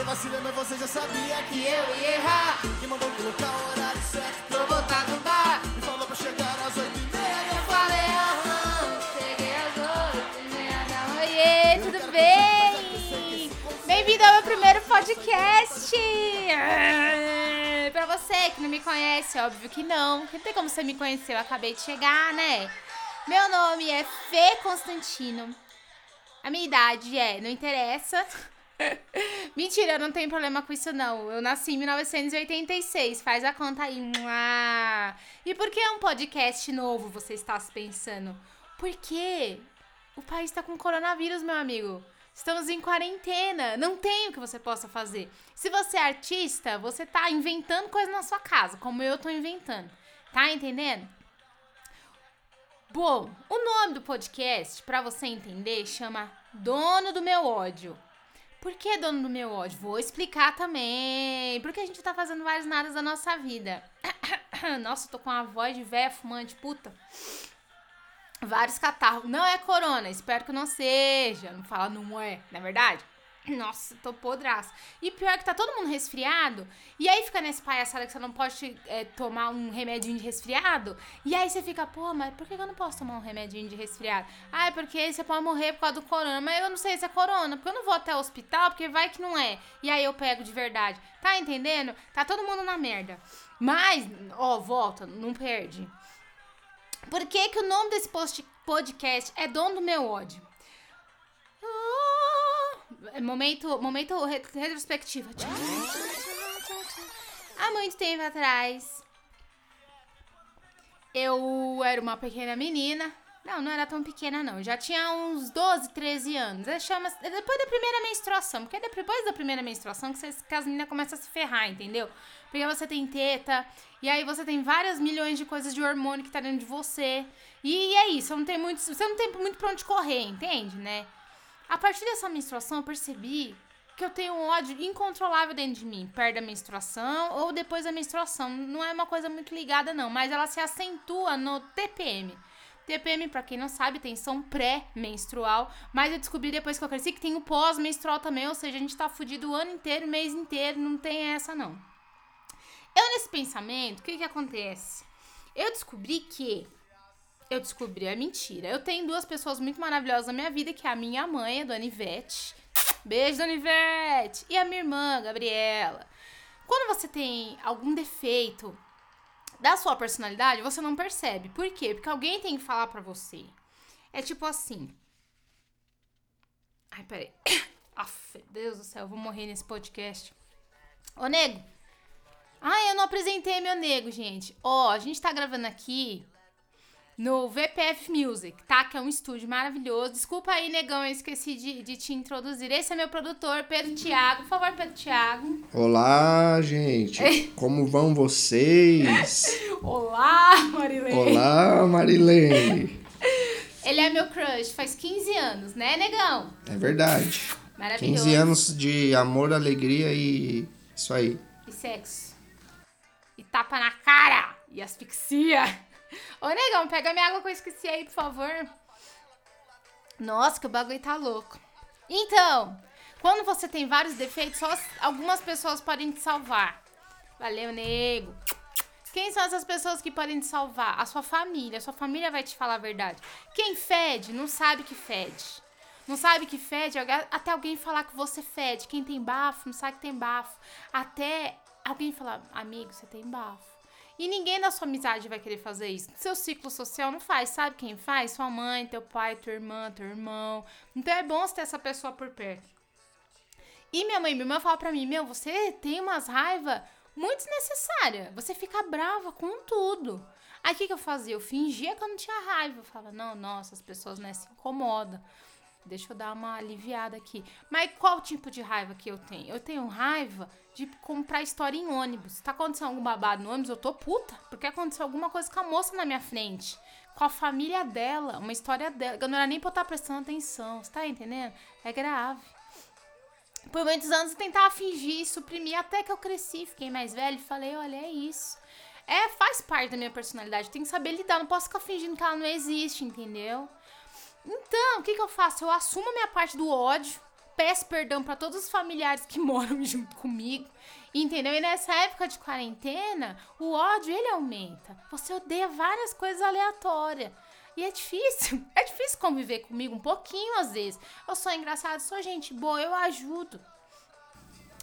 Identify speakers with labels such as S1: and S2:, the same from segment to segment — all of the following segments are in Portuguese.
S1: Vem vacilando, você já sabia que
S2: Que eu ia errar,
S1: Quem mandou colocar o horário certo
S2: vou botar no bar.
S1: Me falou pra chegar às oito e meia
S2: Eu falei, aham, cheguei às oito e meia da manhã. Oiê, tudo bem? Bem-vindo ao meu primeiro podcast! Ah, Pra você que não me conhece, óbvio que não. Não tem como você me conhecer, eu acabei de chegar, né? Meu nome é Fê Constantino. A minha idade é, não interessa. Mentira, eu não tenho problema com isso não. Eu nasci em 1986, faz a conta aí. E por que é um podcast novo, você está se pensando? Porque o país está com coronavírus, meu amigo. Estamos em quarentena, não tem o que você possa fazer. Se você é artista, você tá inventando coisa na sua casa, como eu tô inventando. Tá entendendo? Bom, o nome do podcast, pra você entender, chama Dono do Meu Ódio. Por que dono do meu ódio? Vou explicar também. Porque a gente tá fazendo vários nadas da nossa vida. Nossa, tô com a voz de véia fumante, puta. Vários catarros. Não é corona, espero que não seja. Não fala não é, não é verdade? Nossa, tô podraça. E pior que tá todo mundo resfriado. E aí fica nesse palhaçada que você não pode é, tomar um remedinho de resfriado. E aí você fica, pô, mas por que eu não posso tomar um remedinho de resfriado? Ah, é porque você pode morrer por causa do corona. Mas eu não sei se é corona, porque eu não vou até o hospital, porque vai que não é. E aí eu pego de verdade. Tá entendendo? Tá todo mundo na merda. Mas, ó, volta, não perde. Por que, que o nome desse podcast é Dono do Meu Ódio? Ah, Momento, momento re- retrospectiva. Há muito tempo atrás, eu era uma pequena menina. Não, não era tão pequena, não. Já tinha uns 12, 13 anos. É, chama, é depois da primeira menstruação. Porque é depois da primeira menstruação que, vocês, que as meninas começam a se ferrar, entendeu? Porque você tem teta, e aí você tem várias milhões de coisas de hormônio que tá dentro de você. E é isso, você não tem muito, você não tem muito pra onde correr, entende, né? A partir dessa menstruação, eu percebi que eu tenho um ódio incontrolável dentro de mim, perto da menstruação ou depois da menstruação. Não é uma coisa muito ligada, não, mas ela se acentua no TPM. TPM, pra quem não sabe, tensão pré-menstrual, mas eu descobri depois que eu cresci que tem o pós-menstrual também, ou seja, a gente tá fudido o ano inteiro, mês inteiro, não tem essa não. Eu nesse pensamento, o que que acontece? Eu descobri que eu descobri a mentira. Eu tenho duas pessoas muito maravilhosas na minha vida, que é a minha mãe, a Dona Ivete. Beijo, Dona Ivete! E a minha irmã, Gabriela. Quando você tem algum defeito da sua personalidade, você não percebe. Por quê? Porque alguém tem que falar pra você. É tipo assim. Ai, peraí. Aff, Deus do céu, eu vou morrer nesse podcast. Ô, nego. Ai, eu não apresentei meu nego, gente. Ó, a gente tá gravando aqui no VPF Music, tá? Que é um estúdio maravilhoso. Desculpa aí, negão, eu esqueci de, de te introduzir. Esse é meu produtor, Pedro Thiago. Por favor, Pedro Thiago.
S3: Olá, gente. Como vão vocês?
S2: Olá, Marilene.
S3: Olá, Marilene.
S2: Ele é meu crush faz 15 anos, né, negão?
S3: É verdade.
S2: Maravilhoso.
S3: 15 anos de amor, alegria e isso aí.
S2: E sexo. E tapa na cara. E asfixia. Ô, negão, pega minha água que eu esqueci aí, por favor. Nossa, que o bagulho tá louco. Então, quando você tem vários defeitos, só as- algumas pessoas podem te salvar. Valeu, nego. Quem são essas pessoas que podem te salvar? A sua família. A sua família vai te falar a verdade. Quem fede não sabe que fede. Não sabe que fede até alguém falar que você fede. Quem tem bafo não sabe que tem bafo. Até alguém falar, amigo, você tem bafo. E ninguém da sua amizade vai querer fazer isso. Seu ciclo social não faz. Sabe quem faz? Sua mãe, teu pai, tua irmã, teu irmão. Então é bom você ter essa pessoa por perto. E minha mãe minha irmã falam pra mim, meu, você tem umas raiva muito desnecessária. Você fica brava com tudo. Aí o que, que eu fazia? Eu fingia que eu não tinha raiva. Eu falava, não, nossa, as pessoas né, se incomodam. Deixa eu dar uma aliviada aqui. Mas qual tipo de raiva que eu tenho? Eu tenho raiva de comprar história em ônibus. Tá acontecendo algum babado no ônibus, eu tô puta. Porque aconteceu alguma coisa com a moça na minha frente. Com a família dela. Uma história dela. Eu não era nem pra eu estar prestando atenção. Você tá entendendo? É grave. Por muitos anos eu tentava fingir, suprimir, até que eu cresci, fiquei mais velha e falei, olha, é isso. É, faz parte da minha personalidade, eu tenho que saber lidar, não posso ficar fingindo que ela não existe, entendeu? Então, o que que eu faço? Eu assumo a minha parte do ódio, peço perdão pra todos os familiares que moram junto comigo. Entendeu? E nessa época de quarentena, o ódio ele aumenta. Você odeia várias coisas aleatórias. E é difícil. É difícil conviver comigo um pouquinho às vezes. Eu sou engraçado, sou gente boa, eu ajudo.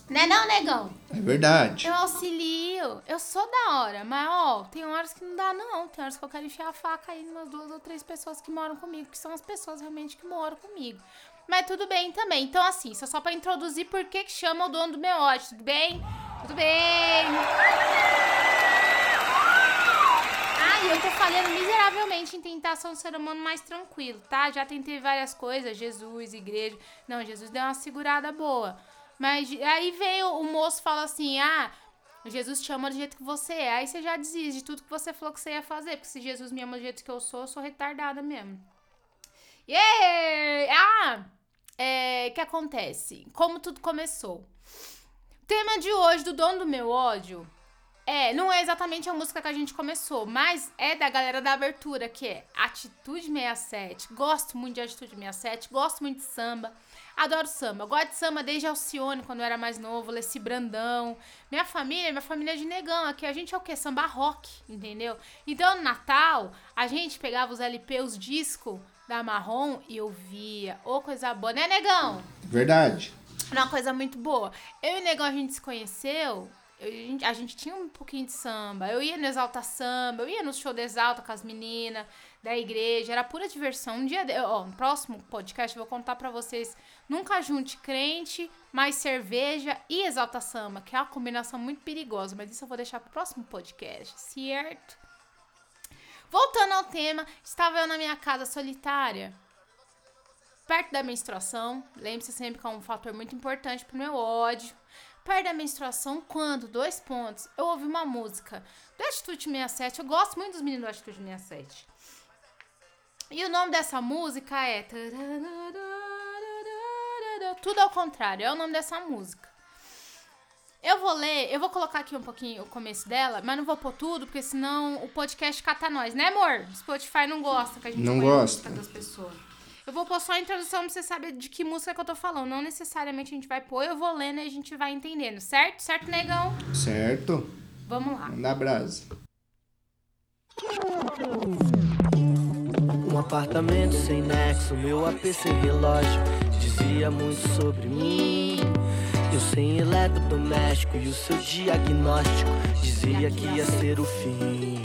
S2: Né não, negão?
S3: É verdade.
S2: Eu auxilio. Eu sou da hora, mas ó, tem horas que não dá não. Tem horas que eu quero enfiar a faca aí umas duas ou três pessoas que moram comigo, que são as pessoas realmente que moram comigo. Mas tudo bem também. Então assim, isso é só pra introduzir por que que chama o dono do meu ódio, tudo bem? Tudo bem. Ah, e eu tô falhando miseravelmente em tentar ser um ser humano mais tranquilo, tá? Já tentei várias coisas, Jesus, igreja. Não, Jesus deu uma segurada boa. Mas aí veio o moço fala assim: "Ah, Jesus te ama do jeito que você é". Aí você já desiste de tudo que você falou que você ia fazer, porque se Jesus me ama do jeito que eu sou, eu sou retardada mesmo. Yeah! Ah, é, que acontece? Como tudo começou? Tema de hoje do dono do meu ódio é, não é exatamente a música que a gente começou, mas é da galera da abertura, que é Atitude 67. Gosto muito de Atitude 67, gosto muito de samba. Adoro samba. Gosto de samba desde Alcione, quando eu era mais novo, Leci Brandão. Minha família, minha família é de negão. Aqui a gente é o quê? Samba rock, entendeu? Então no Natal, a gente pegava os LP, os discos da Marrom e ouvia. Ô, coisa boa, né, negão?
S3: Verdade.
S2: Uma coisa muito boa. Eu e o negão a gente se conheceu. eu- a, gente, a gente tinha um pouquinho de samba. Eu ia no Exalta Samba, eu ia no show do Exalta com as meninas da igreja. Era pura diversão. Um dia, de- ó, no próximo podcast eu vou contar pra vocês. Nunca junte crente, mais cerveja e Exalta Samba, que é uma combinação muito perigosa. Mas isso eu vou deixar pro próximo podcast, certo? Voltando ao tema, estava eu na minha casa solitária perto da menstruação, lembre-se sempre que é um fator muito importante pro meu ódio. Perto da menstruação, quando, dois pontos, eu ouvi uma música do Atitude 67. Eu gosto muito dos meninos do Atitude 67. E o nome dessa música é. Tudo ao contrário, é o nome dessa música. Eu vou ler, eu vou colocar aqui um pouquinho o começo dela, mas não vou pôr tudo, porque senão o podcast cata nós, né, amor? Spotify não gosta que a gente
S3: Não gosta.
S2: das pessoas. Eu vou pôr só a introdução pra você saber de que música que eu tô falando. Não necessariamente a gente vai pôr, eu vou lendo e a gente vai entendendo, certo? Certo, negão?
S3: Certo?
S2: Vamos lá.
S3: Manda brasa.
S4: Um apartamento sem nexo, meu AP sem relógio Dizia muito sobre mim Eu sem eletrodoméstico e o seu diagnóstico Dizia que ia ser o fim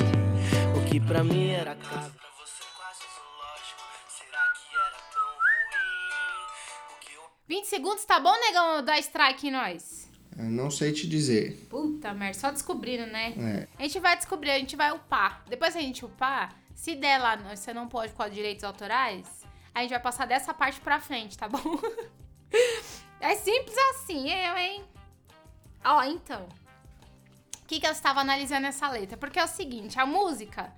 S4: O que pra mim era casa Pra você quase zoológico Será que era tão ruim? O que eu
S2: 20 segundos, tá bom, negão? Dá strike em nós.
S3: Eu não sei te dizer.
S2: Puta merda, só descobrindo, né?
S3: É.
S2: A gente vai descobrir, a gente vai upar. Depois que a gente upar, se der lá, você não pode com os direitos autorais, a gente vai passar dessa parte pra frente, tá bom? é simples assim, eu, hein? Ó, então. O que, que eu estava analisando essa letra? Porque é o seguinte, a música.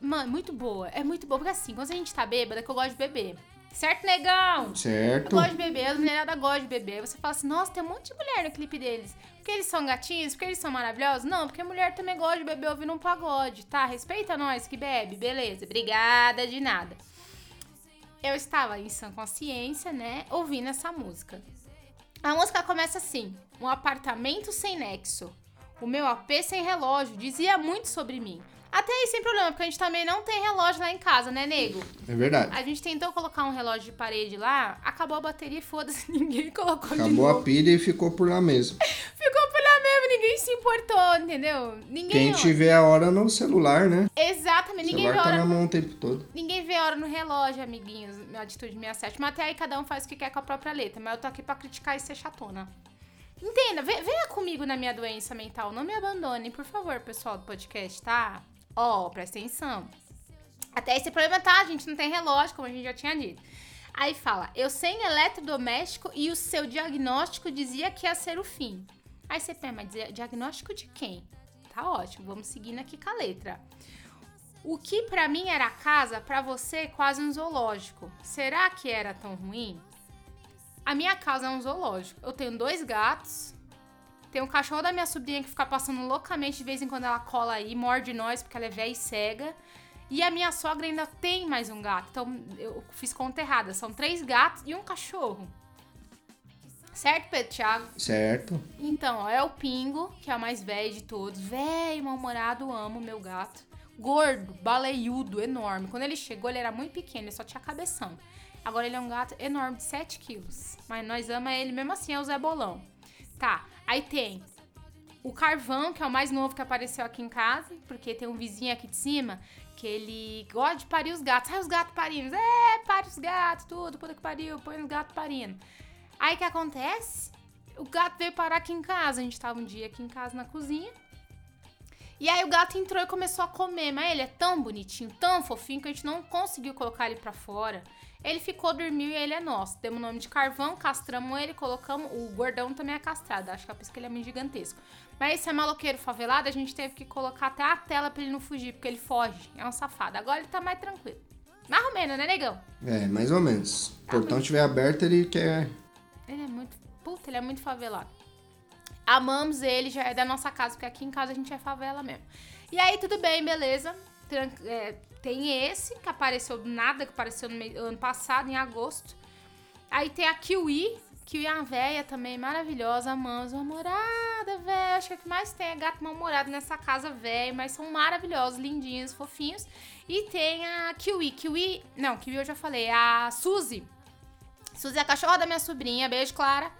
S2: Mano, muito boa. É muito boa. Porque assim, quando a gente tá bêbada, que eu gosto de beber. Certo, negão? Eu
S3: Certo?
S2: gosto de beber, as mulheradas gostam de beber. Aí Você fala assim, nossa, tem um monte de mulher no clipe deles. Porque eles são gatinhos? Porque eles são maravilhosos? Não, porque mulher também gosta de beber ouvindo um pagode, tá? Respeita nós que bebe, beleza. Obrigada, de nada. Eu estava em sã consciência, né, ouvindo essa música. A música começa assim: um apartamento sem nexo. O meu AP sem relógio dizia muito sobre mim. Até aí sem problema, porque a gente também não tem relógio lá em casa, né, nego?
S3: É verdade.
S2: A gente tentou colocar um relógio de parede lá, acabou a bateria e foda-se, ninguém colocou
S3: Acabou a pilha e ficou por lá mesmo.
S2: Ficou por lá mesmo, ninguém se importou, entendeu? Ninguém
S3: Quem
S2: olha.
S3: tiver a hora no celular, né?
S2: Exatamente, ninguém vê,
S3: celular tá
S2: hora
S3: na
S2: no...
S3: mão o tempo todo.
S2: ninguém vê hora no relógio, amiguinhos, minha atitude 67. Mas até aí cada um faz o que quer com a própria letra. Mas eu tô aqui pra criticar e ser chatona. Entenda, ve- venha comigo na minha doença mental. Não me abandone, por favor, pessoal do podcast, tá? Ó, presta atenção. Até esse problema tá, a gente não tem relógio, como a gente já tinha dito. Aí fala, eu sem eletrodoméstico e o seu diagnóstico dizia que ia ser o fim. Aí você pensa, mas dia- diagnóstico de quem? Tá ótimo, vamos seguindo aqui com a letra. O que pra mim era casa, pra você quase um zoológico. Será que era tão ruim? A minha casa é um zoológico. Eu tenho dois gatos. Tem um cachorro da minha sobrinha que fica passando loucamente de vez em quando ela cola aí, morde nós porque ela é velha e cega. E a minha sogra ainda tem mais um gato. Então eu fiz conta errada. São três gatos e um cachorro. Certo, Pedro Thiago?
S3: Certo.
S2: Então, ó, é o Pingo, que é o mais velho de todos. Velho, mal-humorado, amo meu gato. Gordo, baleiudo, enorme. Quando ele chegou, ele era muito pequeno, ele só tinha cabeção. Agora ele é um gato enorme, de 7 quilos. Mas nós ama ele mesmo assim, é o Zé Bolão. Tá, aí tem o Carvão, que é o mais novo que apareceu aqui em casa, porque tem um vizinho aqui de cima que ele gosta de parir os gatos. Ai, os gatos parindo. É, pare os gatos, tudo, puta que pariu, põe os gatos parindo. Aí o que acontece? O gato veio parar aqui em casa. A gente tava um dia aqui em casa na cozinha. E aí o gato entrou e começou a comer, mas ele é tão bonitinho, tão fofinho que a gente não conseguiu colocar ele pra fora. Ele ficou, dormiu e ele é nosso. Demos o nome de carvão, castramos ele, colocamos. O gordão também é castrado, acho que é por isso que ele é muito gigantesco. Mas esse é maloqueiro favelado, a gente teve que colocar até a tela pra ele não fugir, porque ele foge. É um safado. Agora ele tá mais tranquilo. Mais ou menos, né, negão?
S3: É, mais ou menos. O portão estiver aberto, ele quer.
S2: É. Puta, ele é muito favelado. Amamos ele, já é da nossa casa, porque aqui em casa a gente é favela mesmo. E aí, tudo bem, beleza. Tran- é, tem esse, que apareceu do nada, que apareceu no ano passado, em agosto. Aí tem a Kiwi, Kiwi é uma véia também, maravilhosa, amamos. Mal-humorada, velho. Acho que o que mais tem é gato mal-humorado nessa casa, velho. Mas são maravilhosos, lindinhos, fofinhos. E tem a Kiwi. Kiwi, não, Kiwi eu já falei. A Suzy. Suzy é a cachorra da minha sobrinha. Beijo, Clara.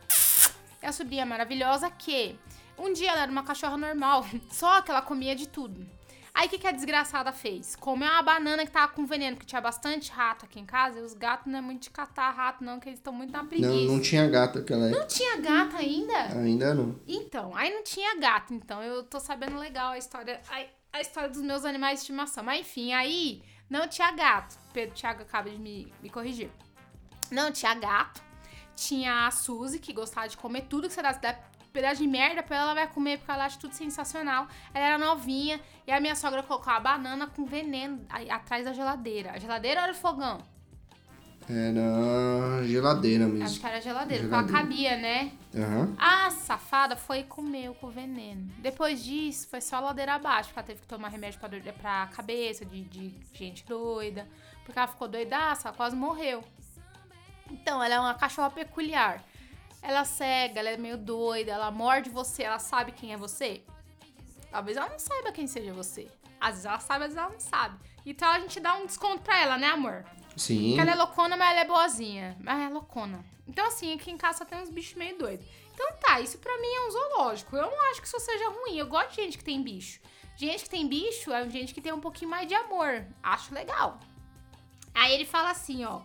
S2: É a sobrinha maravilhosa que um dia ela era uma cachorra normal, só que ela comia de tudo. Aí o que, que a desgraçada fez? Comeu uma banana que tava com veneno, que tinha bastante rato aqui em casa, e os gatos não é muito de catar rato, não, que eles estão muito na preguiça.
S3: Não, não tinha gato aquela
S2: Não
S3: época.
S2: tinha gato ainda?
S3: Ainda não.
S2: Então, aí não tinha gato, então eu tô sabendo legal a história, a, a história dos meus animais de estimação. Mas enfim, aí não tinha gato. Pedro Thiago acaba de me, me corrigir. Não tinha gato. Tinha a Suzy, que gostava de comer tudo que você dá, dá pedaço de merda pra ela, ela vai comer, porque ela acha tudo sensacional. Ela era novinha, e a minha sogra colocou a banana com veneno atrás da geladeira. A geladeira era o fogão?
S3: Na geladeira
S2: Acho
S3: mesmo.
S2: que era a geladeira, porque ela
S3: Geladeira.
S2: cabia, né?
S3: Aham.
S2: A safada foi e comeu com veneno. Depois disso, foi só ladeira abaixo, porque ela teve que tomar remédio pra, dor, pra cabeça, de, de gente doida. Porque ela ficou doidaça, ela quase morreu. Então, ela é uma cachorra peculiar. Ela cega, ela é meio doida, ela morde você, ela sabe quem é você. Talvez ela não saiba quem seja você. Às vezes ela sabe, às vezes ela não sabe. Então a gente dá um desconto pra ela, né, amor?
S3: Sim.
S2: Porque ela é loucona, mas ela é boazinha. Mas é loucona. Então, assim, aqui em casa só tem uns bichos meio doidos. Então tá, isso pra mim é um zoológico. Eu não acho que isso seja ruim. Eu gosto de gente que tem bicho. Gente que tem bicho é gente que tem um pouquinho mais de amor. Acho legal. Aí ele fala assim, ó.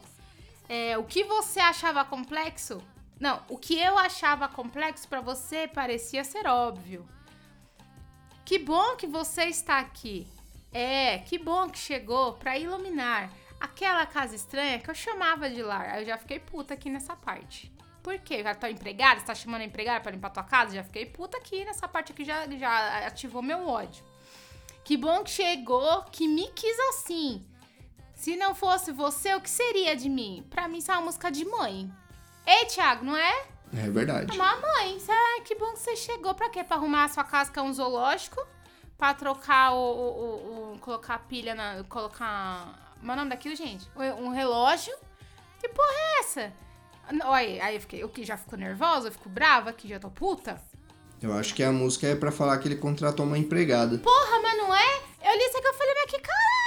S2: É, o que você achava complexo? Não, o que eu achava complexo pra você parecia ser óbvio. Que bom que você está aqui. É, que bom que chegou pra iluminar aquela casa estranha que eu chamava de lar. Aí eu já fiquei puta aqui nessa parte. Por quê? Já tá empregada? Você tá chamando a empregada pra limpar tua casa? Já fiquei puta aqui nessa parte aqui, já, já ativou meu ódio. Que bom que chegou, que me quis assim. Se não fosse você, o que seria de mim? Pra mim, isso é uma música de mãe. Ei, Thiago, não é?
S3: É verdade.
S2: Mamãe, ah, que bom que você chegou. Pra quê? Pra arrumar a sua casa que é um zoológico? Pra trocar o. o- o- o- colocar a pilha na. Colocar. Como é o nome daquilo, gente? Um relógio? Que porra é essa? Olha, aí eu fiquei. Eu que já fico nervosa, eu fico brava, que já tô puta.
S3: Eu acho que a música é pra falar que ele contratou uma empregada.
S2: Porra, mas não é? Eu li isso aqui, eu falei, mas que cara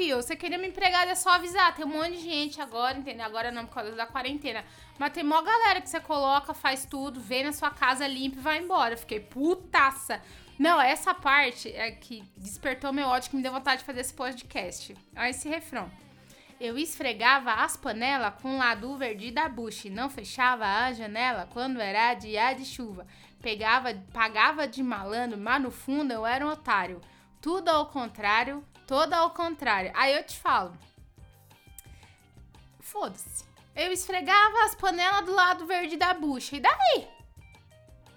S2: filho? Você queria me empregar, é só avisar. Tem um monte de gente agora, entendeu? Agora não, por causa da quarentena. Mas tem mó galera que você coloca, faz tudo, vem na sua casa, limpa e vai embora. Eu fiquei putaça. Não, essa parte é que despertou meu ódio, que me deu vontade de fazer esse podcast. Olha esse refrão. Eu esfregava as panelas com ladu verde da bucha não fechava a janela quando era dia de chuva. Pegava, pagava de malandro, mas no fundo eu era um otário. Tudo ao contrário, todo ao contrário. Aí eu te falo. Foda-se. Eu esfregava as panelas do lado verde da bucha. E daí?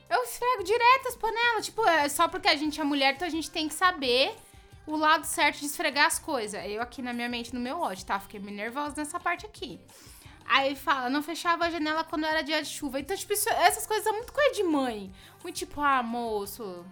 S2: Eu esfrego direto as panelas. Tipo, é só porque a gente é mulher, então a gente tem que saber o lado certo de esfregar as coisas. Eu aqui na minha mente, no meu ódio, tá? Fiquei meio nervosa nessa parte aqui. Aí fala, não fechava a janela quando era dia de chuva. Então, tipo, isso- essas coisas são muito coisa de mãe. Muito tipo, ah, moço.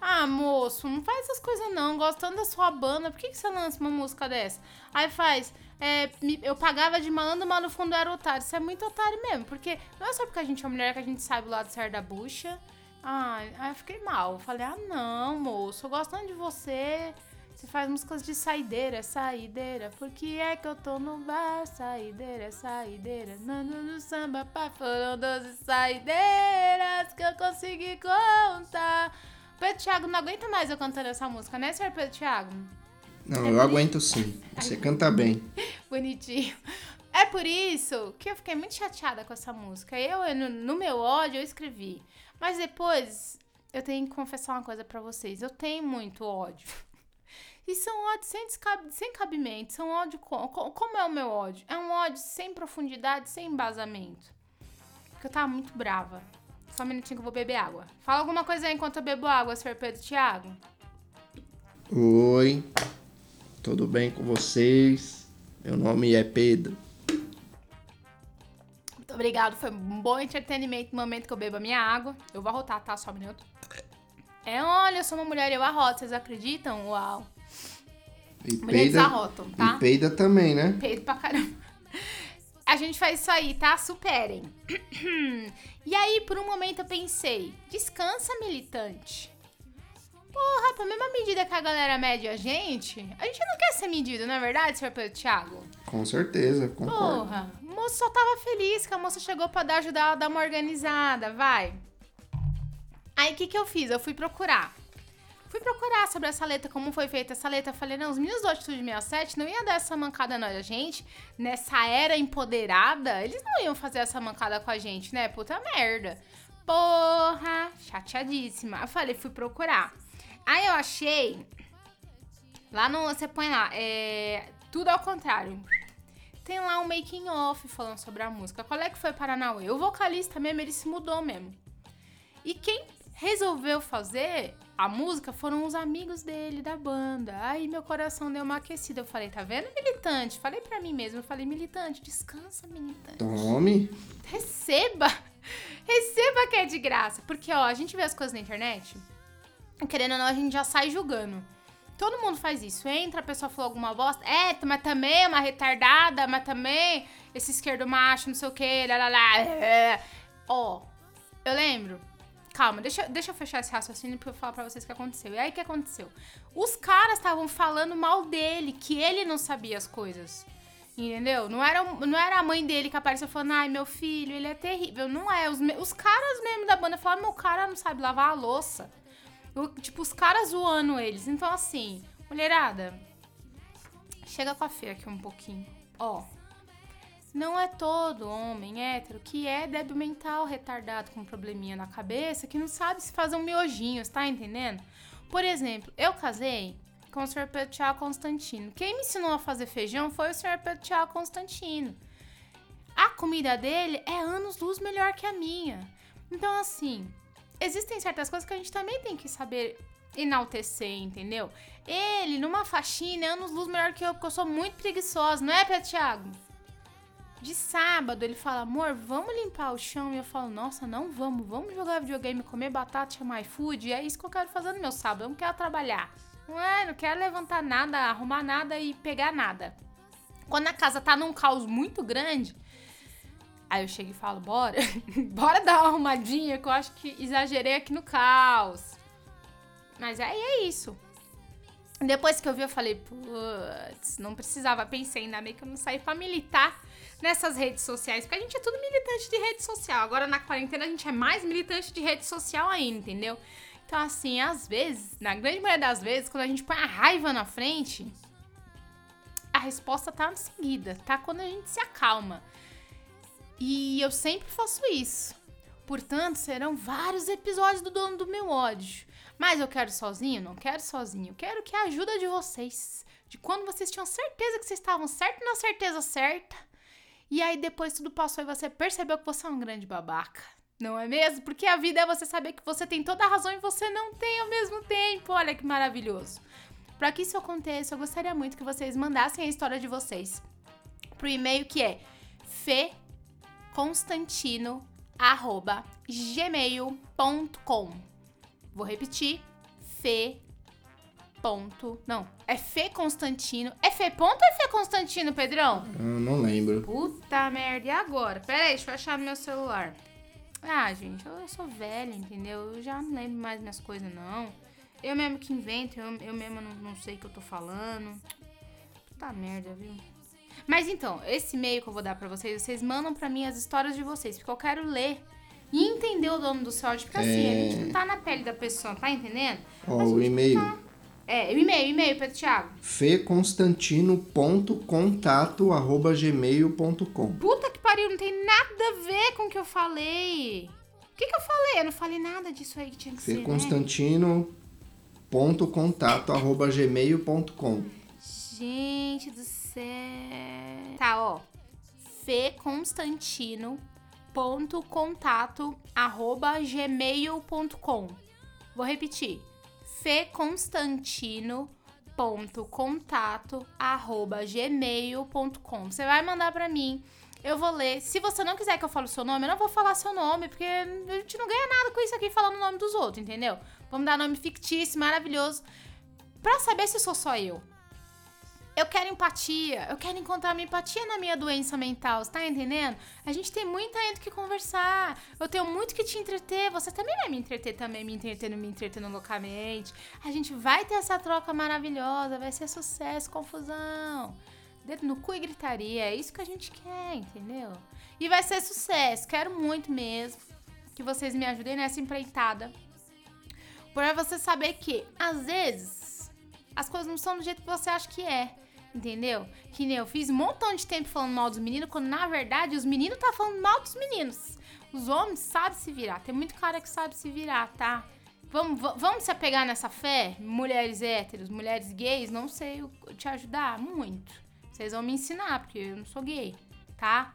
S2: Ah, moço, não faz essas coisas não. Gostando da sua banda, por que, que você lança uma música dessa? Aí faz, é, eu pagava de malandro, mas no fundo era otário. Isso é muito otário mesmo, porque não é só porque a gente é mulher que a gente sabe o lado certo da bucha. Ai, aí eu fiquei mal. Falei, ah, não, moço, eu gosto de você. Você faz músicas de saideira, saideira. Por que é que eu tô no bar? Saideira, saideira. Nando no samba, pá, foram 12 saideiras que eu consegui contar. Pedro Thiago não aguenta mais eu cantando essa música, né, senhor Pedro Thiago?
S3: Não, eu aguento sim. Você canta bem.
S2: Bonitinho. É por isso que eu fiquei muito chateada com essa música. Eu, no, no meu ódio, eu escrevi. Mas depois, eu tenho que confessar uma coisa pra vocês. Eu tenho muito ódio. E são ódios sem, descab- sem cabimento. São ódio... co- co- Como é o meu ódio? É um ódio sem profundidade, sem embasamento. Porque eu tava muito brava. Só um minutinho que eu vou beber água. Fala alguma coisa aí enquanto eu bebo água, Sr. Pedro Thiago.
S3: Oi, tudo bem com vocês? Meu nome é Pedro.
S2: Muito obrigado, foi um bom entretenimento no momento que eu bebo a minha água. Eu vou arrotar, tá? Só um minuto. É, olha, eu sou uma mulher e eu arroto, vocês acreditam? Uau.
S3: E
S2: Mulheres arrotam, tá?
S3: E peida também, né?
S2: Peito pra caramba. A gente faz isso aí, tá? Superem. E aí, por um momento eu pensei, descansa, militante. Porra, pra mesma medida que a galera mede a gente, a gente não quer ser medido, não é verdade, senhor Pedro Thiago?
S3: Com certeza, concordo.
S2: Porra, o moço só tava feliz que a moça chegou pra dar, ajudar ela a dar uma organizada, vai. Aí o que que eu fiz? Eu fui procurar. Fui procurar sobre essa letra, como foi feita essa letra. Falei, não, os meninos do Atitude 67 não iam dar essa mancada na gente. Nessa era empoderada, eles não iam fazer essa mancada com a gente, né? Puta merda. Porra, chateadíssima. Eu falei, fui procurar. Aí eu achei. Lá no. Você põe lá, é. Tudo ao contrário. Tem lá um making off falando sobre a música. Qual é que foi Paranauê? O vocalista mesmo, ele se mudou mesmo. E quem resolveu fazer a música foram os amigos dele, da banda. Aí meu coração deu uma aquecida. Eu falei, tá vendo, militante? Falei pra mim mesmo. Eu falei, militante, descansa, militante.
S3: Tome.
S2: Receba! Receba que é de graça. Porque, ó, a gente vê as coisas na internet, querendo ou não, a gente já sai julgando. Todo mundo faz isso. Entra, a pessoa falou alguma bosta. É, mas também é uma retardada, mas também esse esquerdo macho, não sei o que, lá, lá, lá. é. Ó, eu lembro. Calma, deixa, deixa eu fechar esse raciocínio pra eu falar pra vocês o que aconteceu. E aí, o que aconteceu? Os caras estavam falando mal dele, que ele não sabia as coisas. Entendeu? Não era, não era a mãe dele que apareceu falando, ai, meu filho, ele é terrível. Não é. Os, os caras mesmo da banda falaram, meu cara não sabe lavar a louça. O- tipo, os caras zoando eles. Então, assim, mulherada, chega com a fé aqui um pouquinho. Ó, não é todo homem hétero que é débil mental retardado com um probleminha na cabeça que não sabe se fazer um miojinho, tá entendendo? Por exemplo, eu casei com o Sr. Pedro Thiago Constantino. Quem me ensinou a fazer feijão foi o Sr. Pedro Thiago Constantino. A comida dele é anos luz melhor que a minha. Então, assim, existem certas coisas que a gente também tem que saber enaltecer, entendeu? Ele, numa faxina, é anos luz melhor que eu, porque eu sou muito preguiçosa, não é, Pedro Thiago? De sábado, ele fala, amor, vamos limpar o chão. E eu falo, nossa, não vamos. Vamos jogar videogame, comer batata, chamar iFood. E é isso que eu quero fazer no meu sábado. Eu não quero trabalhar. Não é, não quero levantar nada, arrumar nada e pegar nada. Quando a casa tá num caos muito grande, aí eu chego e falo, bora. bora dar uma arrumadinha, que eu acho que exagerei aqui no caos. Mas aí é isso. Depois que eu vi, eu falei, putz, não precisava. Pensei, ainda bem que eu não saí pra militar nessas redes sociais, porque a gente é tudo militante de rede social. Agora na quarentena a gente é mais militante de rede social ainda, entendeu? Então, assim, às vezes, na grande maioria das vezes, quando a gente põe a raiva na frente, a resposta tá em seguida, tá? Quando a gente se acalma. E eu sempre faço isso. Portanto, serão vários episódios do Dono do Meu Ódio. Mas eu quero sozinho? Não quero sozinho. Quero que a ajuda de vocês. De quando vocês tinham certeza que vocês estavam certo na certeza certa. E aí depois tudo passou e você percebeu que você é um grande babaca. Não é mesmo? Porque a vida é você saber que você tem toda a razão e você não tem ao mesmo tempo. Olha que maravilhoso. Para que isso aconteça, eu gostaria muito que vocês mandassem a história de vocês pro e-mail que é feconstantino@gmail.com. Vou repetir, fe ponto. Não, é Fê Constantino. É Fê ponto ou é Fê Constantino, Pedrão?
S3: Eu não lembro.
S2: Puta merda, e agora? Pera aí, deixa eu achar no meu celular. Ah, gente, eu, eu sou velha, entendeu? Eu já não lembro mais minhas coisas, não. Eu mesmo que invento, eu, eu mesmo não, não sei o que eu tô falando. Puta merda, viu? Mas então, esse e-mail que eu vou dar pra vocês, vocês mandam pra mim as histórias de vocês, porque eu quero ler e entender o dono do seu áudio. Porque assim, a
S3: É.
S2: gente não tá na pele da pessoa, tá entendendo?
S3: Ó, o e-mail.
S2: tá- É, o e-mail, o e-mail, Pedro Thiago.
S3: feconstantino.contato.gmail.com
S2: Puta que pariu, não tem nada a ver com o que eu falei. O que, que eu falei? Eu não falei nada disso aí que tinha que ser, né?
S3: feconstantino.contato.gmail.com
S2: Gente do céu. Tá, ó. feconstantino.contato.gmail.com Vou repetir. feconstantino.contato.gmail.com Você vai mandar pra mim. Eu vou ler. Se você não quiser que eu fale o seu nome, eu não vou falar seu nome, porque a gente não ganha nada com isso aqui falando o nome dos outros, entendeu? Vamos dar nome fictício, maravilhoso. Pra saber se sou só eu. Eu quero empatia, eu quero encontrar minha empatia na minha doença mental, você tá entendendo? A gente tem muito ainda que conversar, eu tenho muito que te entreter, você também vai me entreter também, me entretendo, me entretendo loucamente. A gente vai ter essa troca maravilhosa, vai ser sucesso, confusão. Dedo no cu e gritaria, é isso que a gente quer, entendeu? E vai ser sucesso, quero muito mesmo que vocês me ajudem nessa empreitada. Pra você saber que, às vezes, as coisas não são do jeito que você acha que é. Entendeu? Que nem eu fiz um montão de tempo falando mal dos meninos, quando na verdade os meninos tá falando mal dos meninos. Os homens sabem se virar. Tem muito cara que sabe se virar, tá? Vamos, va- vamos se apegar nessa fé? Mulheres héteros, mulheres gays, não sei te ajudar muito. Vocês vão me ensinar, porque eu não sou gay, tá?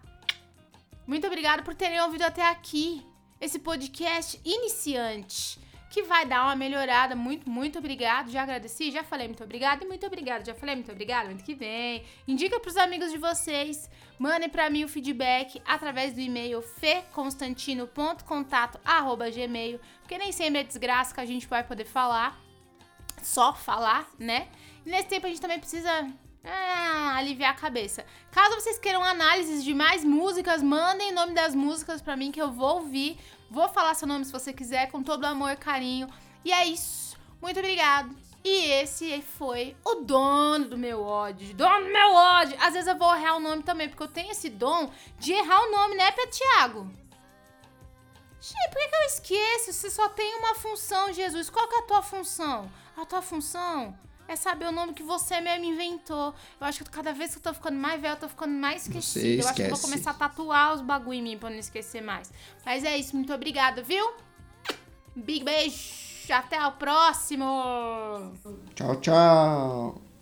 S2: Muito obrigada por terem ouvido até aqui esse podcast iniciante, que vai dar uma melhorada. Muito, muito obrigado. Já agradeci, já falei muito obrigado e muito obrigado. Já falei muito obrigado. Ano que vem. Indica pros amigos de vocês. Mandem pra mim o feedback através do e-mail feconstantino.contato@gmail, porque nem sempre é desgraça que a gente vai poder falar. Só falar, né? E nesse tempo a gente também precisa ah, aliviar a cabeça. Caso vocês queiram análises de mais músicas, mandem o nome das músicas pra mim que eu vou ouvir. Vou falar seu nome se você quiser, com todo amor e carinho. E é isso. Muito obrigado. E esse foi o dono do meu ódio. Dono do meu ódio. Às vezes eu vou errar o nome também, porque eu tenho esse dom de errar o nome, né, Petiago? Gente, por que, que eu esqueço? Você só tem uma função, Jesus. Qual que é a tua função? A tua função é saber o nome que você mesmo inventou. Eu acho que cada vez que eu tô ficando mais velho, eu tô ficando mais esquecida. Eu acho que eu vou começar a tatuar os bagulho em mim pra não esquecer mais. Mas é isso, muito obrigada, viu? Big beijo, até o próximo!
S3: Tchau, tchau.